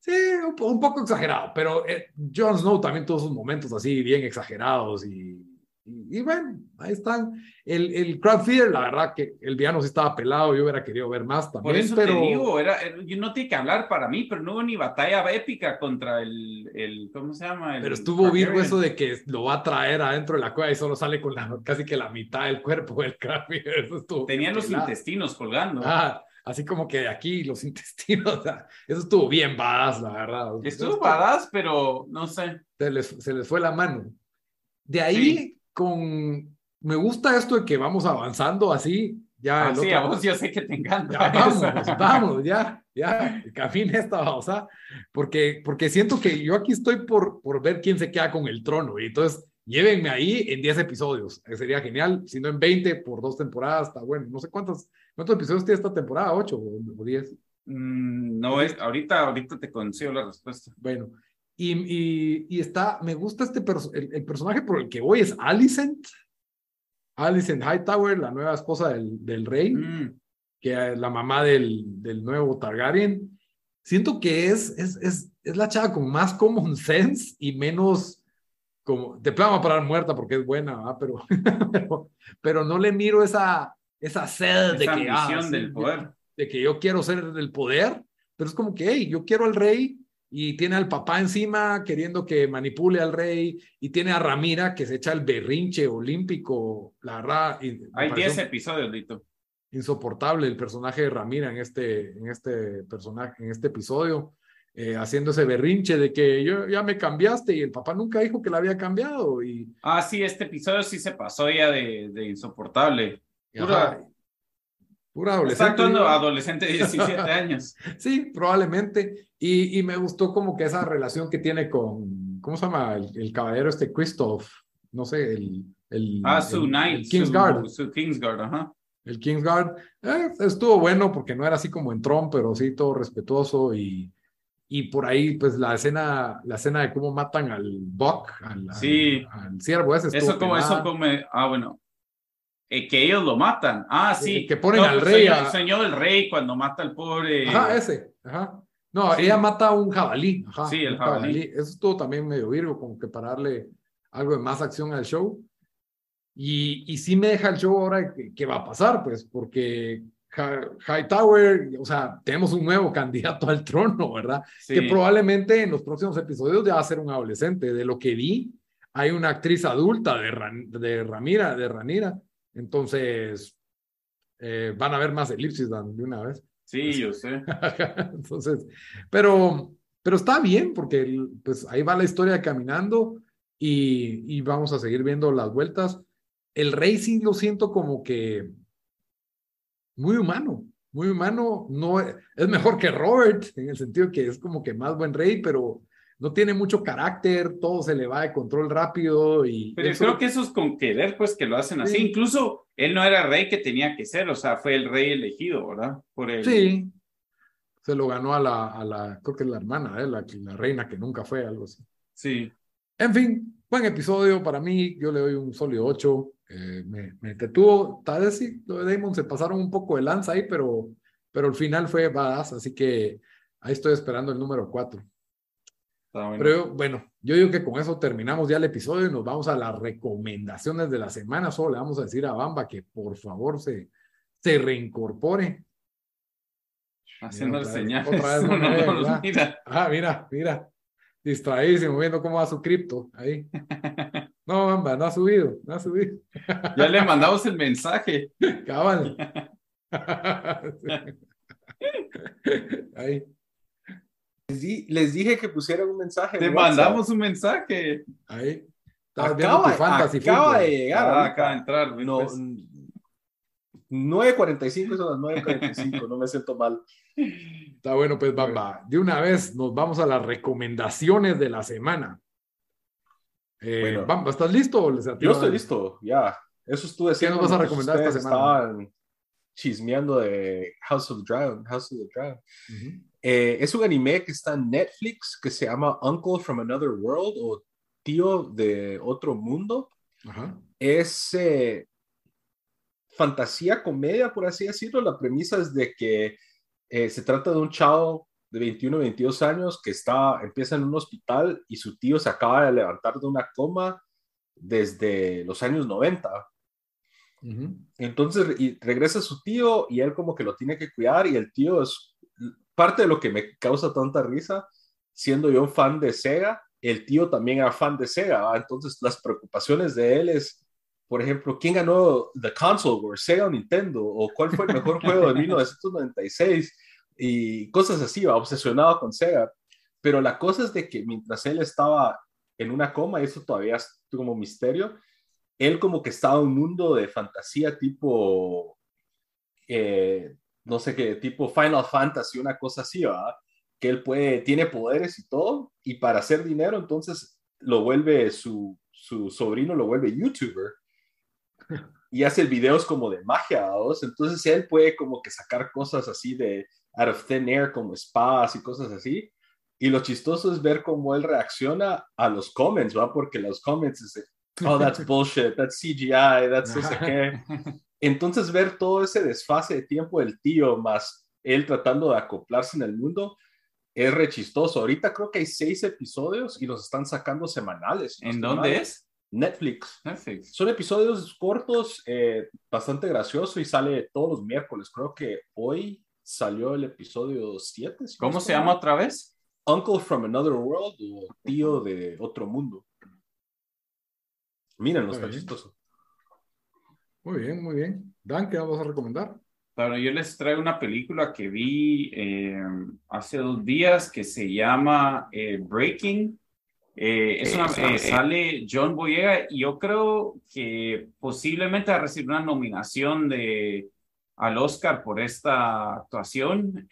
sí, un, poco exagerado. Pero eh, Jon Snow también tuvo sus momentos así bien exagerados y y, bueno, ahí están. El, el crowd feeder, la verdad que el villano sí estaba pelado, yo hubiera querido ver más también. Por eso pero... te digo, era, no tiene que hablar para mí, pero no hubo ni batalla épica contra el, el ¿cómo se llama? pero estuvo virgo eso de que lo va a traer adentro de la cueva y solo sale con la, casi que la mitad del cuerpo del crowd feeder. Eso estuvo Tenían los intestinos colgando. Ah, así como que de aquí los intestinos, eso estuvo bien badass, la verdad. Estuvo badass, pero no sé. Se les, se les fue la mano. De ahí con, me gusta esto de que vamos avanzando así, ya. Ah, sí, a vos yo sé que te encanta. Ya, vamos, vamos, ya, ya, camina esta sea, porque, porque siento que yo aquí estoy por, por ver quién se queda con el trono, y entonces llévenme ahí en 10 episodios, sería genial, si no en 20 por dos temporadas, está bueno, no sé cuántos, cuántos episodios tiene esta temporada, 8 o 10. Mm, no es, ahorita, ahorita te consigo la respuesta. Bueno, y, y, está, me gusta este el, personaje por el que voy es Alicent. Alicent Hightower, la nueva esposa del, del rey, mm. que es la mamá del, del nuevo Targaryen. Siento que es, es, es, es la chava con más common sense y menos como, te plama para parar muerta porque es buena, pero, pero, pero, no le miro esa, esa sed de que, ah, del poder. de que yo quiero ser del poder, pero es como que, hey, yo quiero al rey y tiene al papá encima queriendo que manipule al rey y tiene a Ramira que se echa el berrinche olímpico, la verdad. Hay 10 episodios, Lito. Insoportable el personaje de Ramira en este, en este personaje, en este episodio, eh, haciendo ese berrinche de que yo ya me cambiaste y el papá nunca dijo que la había cambiado. Y... Ah, sí, este episodio sí se pasó ya de, de insoportable. Pura adolescente. Está actuando adolescente de 17 años. sí, probablemente. Y, y, me gustó como que esa relación que tiene con, ¿cómo se llama? El, caballero este Christoph, no sé, el... el ah, su Knight. El Kingsguard. Su, Kingsguard, ajá. El Kingsguard. Eh, estuvo bueno porque no era así como en Tron, pero sí todo respetuoso y, y por ahí pues la escena, la escena de cómo matan al Buck, al, sí. al, ciervo ese. Eso como, eso como, ah, bueno, eh, que ellos lo matan. Ah, sí. Que ponen al rey. el Señor del rey cuando mata al pobre. Ajá, ese. Ajá. No, ella mata a un jabalí. Ajá, sí, el jabalí. Eso estuvo también medio virgo, como que para darle algo de más acción al show. Y, y sí me deja el show ahora qué va a pasar, pues, porque Hightower, o sea, tenemos un nuevo candidato al trono, ¿verdad? Que probablemente en los próximos episodios ya va a ser un adolescente. De lo que vi, hay una actriz adulta de, de Ramira, de Ranira, entonces, eh, van a ver más elipsis de una vez. Sí, yo sé. Entonces, pero, pero está bien porque pues ahí va la historia caminando y, y vamos a seguir viendo las vueltas. El rey sí lo siento como que muy humano, muy humano. No es mejor que Robert en el sentido que es como que más buen rey, pero no tiene mucho carácter, todo se le va de control rápido y... Pero creo que eso es con querer, pues que lo hacen así. Incluso él no era rey que tenía que ser, o sea, fue el rey elegido, ¿verdad? Por él. Sí, se lo ganó a la, a la creo que es la hermana, ¿eh? la, la reina que nunca fue, algo así. Sí. En fin, buen episodio para mí, yo le doy un sólido 8. Eh, me, me entretuvo, tal vez sí, lo de Damon se pasaron un poco de lanza ahí, pero, pero el final fue badass, así que ahí estoy esperando el número 4. Pero bueno, yo digo que con eso terminamos ya el episodio y nos vamos a las recomendaciones de la semana. Solo le vamos a decir a Bamba que por favor se, se reincorpore. Haciendo señales. Otra vez mira. Ah, mira, mira. Distraídísimo viendo cómo va su cripto ahí. No, Bamba, no ha subido, no ha subido. Ya le mandamos el mensaje. Cabal. Ahí. Les, dije que pusieran un mensaje. Te mandamos un mensaje. Ahí. Acaba, acaba de llegar. Ah, acaba de entrar. No, 9.45 son las 9.45, no me siento mal. Está bueno, pues Bamba. De una vez nos vamos a las recomendaciones de la semana. Eh, Bamba, ¿estás listo? Yo estoy listo, ya. Eso estuve ¿Qué nos vas a recomendar esta semana? Estaban chismeando de House of Dragon. House of the Dragon. Eh, es un anime que está en Netflix que se llama Uncle from Another World o Tío de Otro Mundo. Es eh, fantasía, comedia, por así decirlo. La premisa es de que eh, se trata de un chavo de 21, 22 años que está, empieza en un hospital y su tío se acaba de levantar de una coma desde los años 90. Entonces regresa su tío y él como que lo tiene que cuidar y el tío es parte de lo que me causa tanta risa, siendo yo un fan de Sega, el tío también era fan de Sega, entonces las preocupaciones de él es, por ejemplo, ¿quién ganó The Console War, Sega o Nintendo? ¿O cuál fue el mejor juego de 1996? Y cosas así, va obsesionado con Sega. Pero la cosa es de que mientras él estaba en una coma, y eso todavía es como misterio, él como que estaba en un mundo de fantasía tipo, eh, no sé qué, tipo Final Fantasy, una cosa así, ¿verdad? Que él puede, tiene poderes y todo, y para hacer dinero, entonces lo vuelve su, su sobrino, lo vuelve YouTuber. Y hace videos como de magia. Entonces él puede como que sacar cosas así de out of thin air, como espadas y cosas así. Y lo chistoso es ver cómo él reacciona a los comments, ¿va? Porque los comments es, oh, that's bullshit, that's CGI, that's no sé qué. Entonces ver todo ese desfase de tiempo del tío más él tratando de acoplarse en el mundo es re chistoso. Ahorita creo que hay seis episodios y los están sacando semanales. ¿En dónde es? Netflix. Netflix. Son episodios cortos, eh, bastante gracioso y sale todos los miércoles. Creo que hoy salió el episodio 7. ¿Cómo se llama otra vez? Uncle from Another World o tío de otro mundo. Mírenlo, está chistoso. Muy bien, muy bien. Dan, ¿qué vamos a recomendar? Bueno, yo les traigo una película que vi eh, hace dos días que se llama eh, Breaking. Eh, es una, sale John Boyega y yo creo que posiblemente va a recibir una nominación de, al Oscar por esta actuación.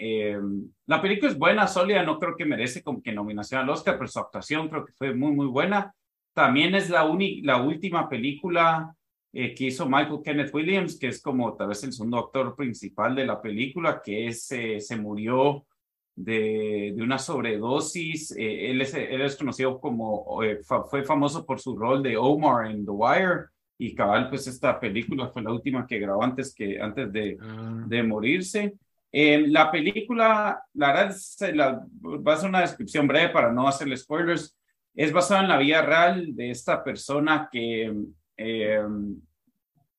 la película es buena, sólida, no creo que merece como que nominación al Oscar, pero su actuación creo que fue muy, muy buena. También es la, la última película eh, que hizo Michael Kenneth Williams, que es como tal vez el segundo actor principal de la película, que es, eh, se murió de, de una sobredosis. Eh, él, es, él es conocido como, fue famoso por su rol de Omar en The Wire. Y cabal, pues esta película fue la última que grabó antes, que, antes de, ah. de morirse. la película, la verdad, la, va a ser una descripción breve para no hacerle spoilers es basado en la vida real de esta persona que eh,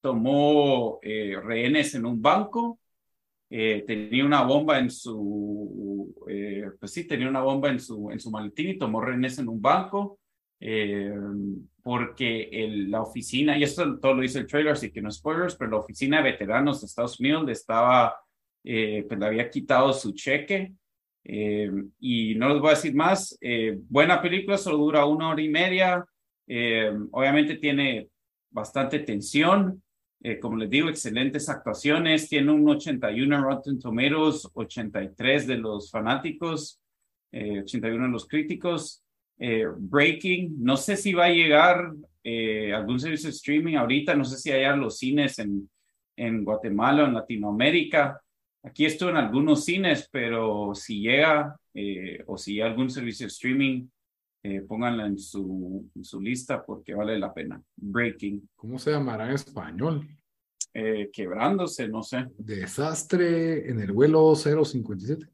tomó eh, rehenes en un banco, eh, tenía una bomba en su, pues sí, tenía una bomba en su, en su maletín y tomó rehenes en un banco, porque el, la oficina, y esto todo lo dice el trailer, así que no spoilers, pero la oficina de veteranos de Estados Unidos le estaba, pues le había quitado su cheque eh, y no les voy a decir más. Eh, buena película, solo dura una hora y media. Eh, obviamente tiene bastante tensión. Como les digo, excelentes actuaciones. Tiene un 81 Rotten Tomatoes, 83 de los fanáticos, 81 de los críticos. Breaking, no sé si va a llegar algún servicio de streaming ahorita. No sé si hay los cines en, en Guatemala o en Latinoamérica. Aquí estoy en algunos cines, pero si llega eh, o si hay algún servicio de streaming, eh, pónganla en su, en su lista porque vale la pena. Breaking. ¿Cómo se llamará en español? Eh, quebrándose, no sé. Desastre en el vuelo 057.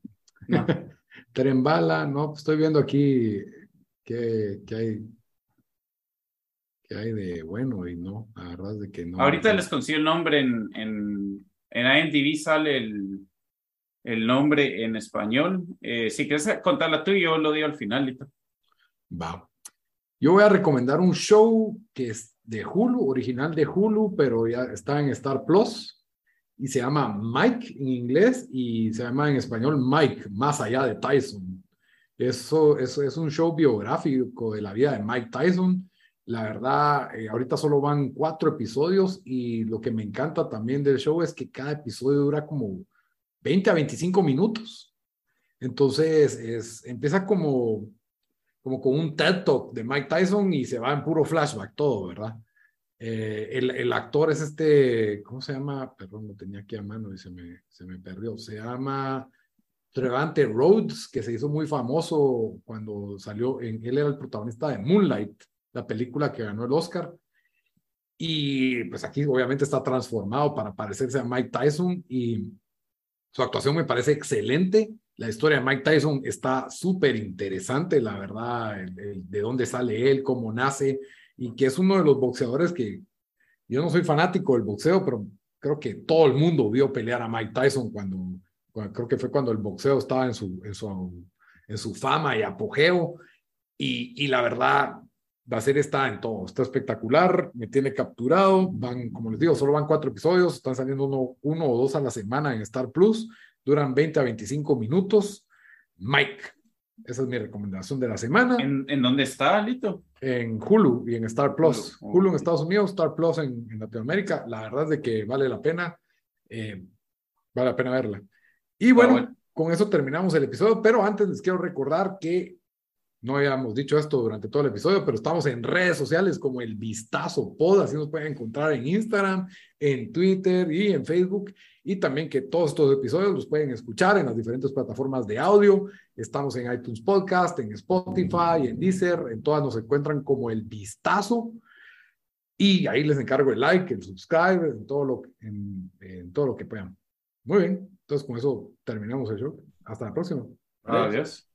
No. Tren bala, no, estoy viendo aquí que, que hay que hay de bueno y no, la verdad es de que no. Ahorita les consigo el nombre en, en, en IMDb sale el, el nombre en español. Eh, si quieres contarla tú, yo lo digo al final. Va. Yo voy a recomendar un show que es de Hulu, original de Hulu, pero ya está en Star Plus. y se llama Mike en inglés y se llama en español Mike, más allá de Tyson. Eso, eso es un show biográfico de la vida de Mike Tyson. La verdad, eh, ahorita solo van cuatro episodios y lo que me encanta también del show es que cada episodio dura como 20 a 25 minutos. Entonces, es, empieza como, como con un TED Talk de Mike Tyson y se va en puro flashback todo, ¿verdad? Eh, el, actor es este, ¿cómo se llama? Perdón, lo tenía aquí a mano y se me, se me perdió. Se llama Trevante Rhodes, que se hizo muy famoso cuando salió, en, él era el protagonista de Moonlight, la película que ganó el Oscar. Y pues aquí obviamente está transformado para parecerse a Mike Tyson y su actuación me parece excelente. La historia de Mike Tyson está súper interesante, la verdad, de dónde sale él, cómo nace, y que es uno de los boxeadores que yo no soy fanático del boxeo, pero creo que todo el mundo vio pelear a Mike Tyson cuando, creo que fue cuando el boxeo estaba en su, en su, en su fama y apogeo. Y, y la verdad, la serie está en todo, está espectacular, me tiene capturado, van, como les digo, solo van cuatro episodios, están saliendo uno, uno o dos a la semana en Star Plus, duran 20 a 25 minutos. Mike, esa es mi recomendación de la semana. ¿En, en dónde está, Lito? En Hulu y en Star Plus. Hulu, en Estados Unidos, Star Plus en, en, Latinoamérica. La verdad es de que vale la pena, eh, vale la pena verla. Y bueno, bueno, con eso terminamos el episodio, pero antes les quiero recordar que no habíamos dicho esto durante todo el episodio, pero estamos en redes sociales como el Vistazo Pod, así nos pueden encontrar en Instagram, en Twitter y en Facebook. Y también que todos estos episodios los pueden escuchar en las diferentes plataformas de audio. Estamos en iTunes Podcast, en Spotify, en Deezer, en todas nos encuentran como el Vistazo. Y ahí les encargo el like, el subscribe, en todo lo, en, todo lo que puedan. Muy bien, entonces con eso terminamos el show. Hasta la próxima. Adiós.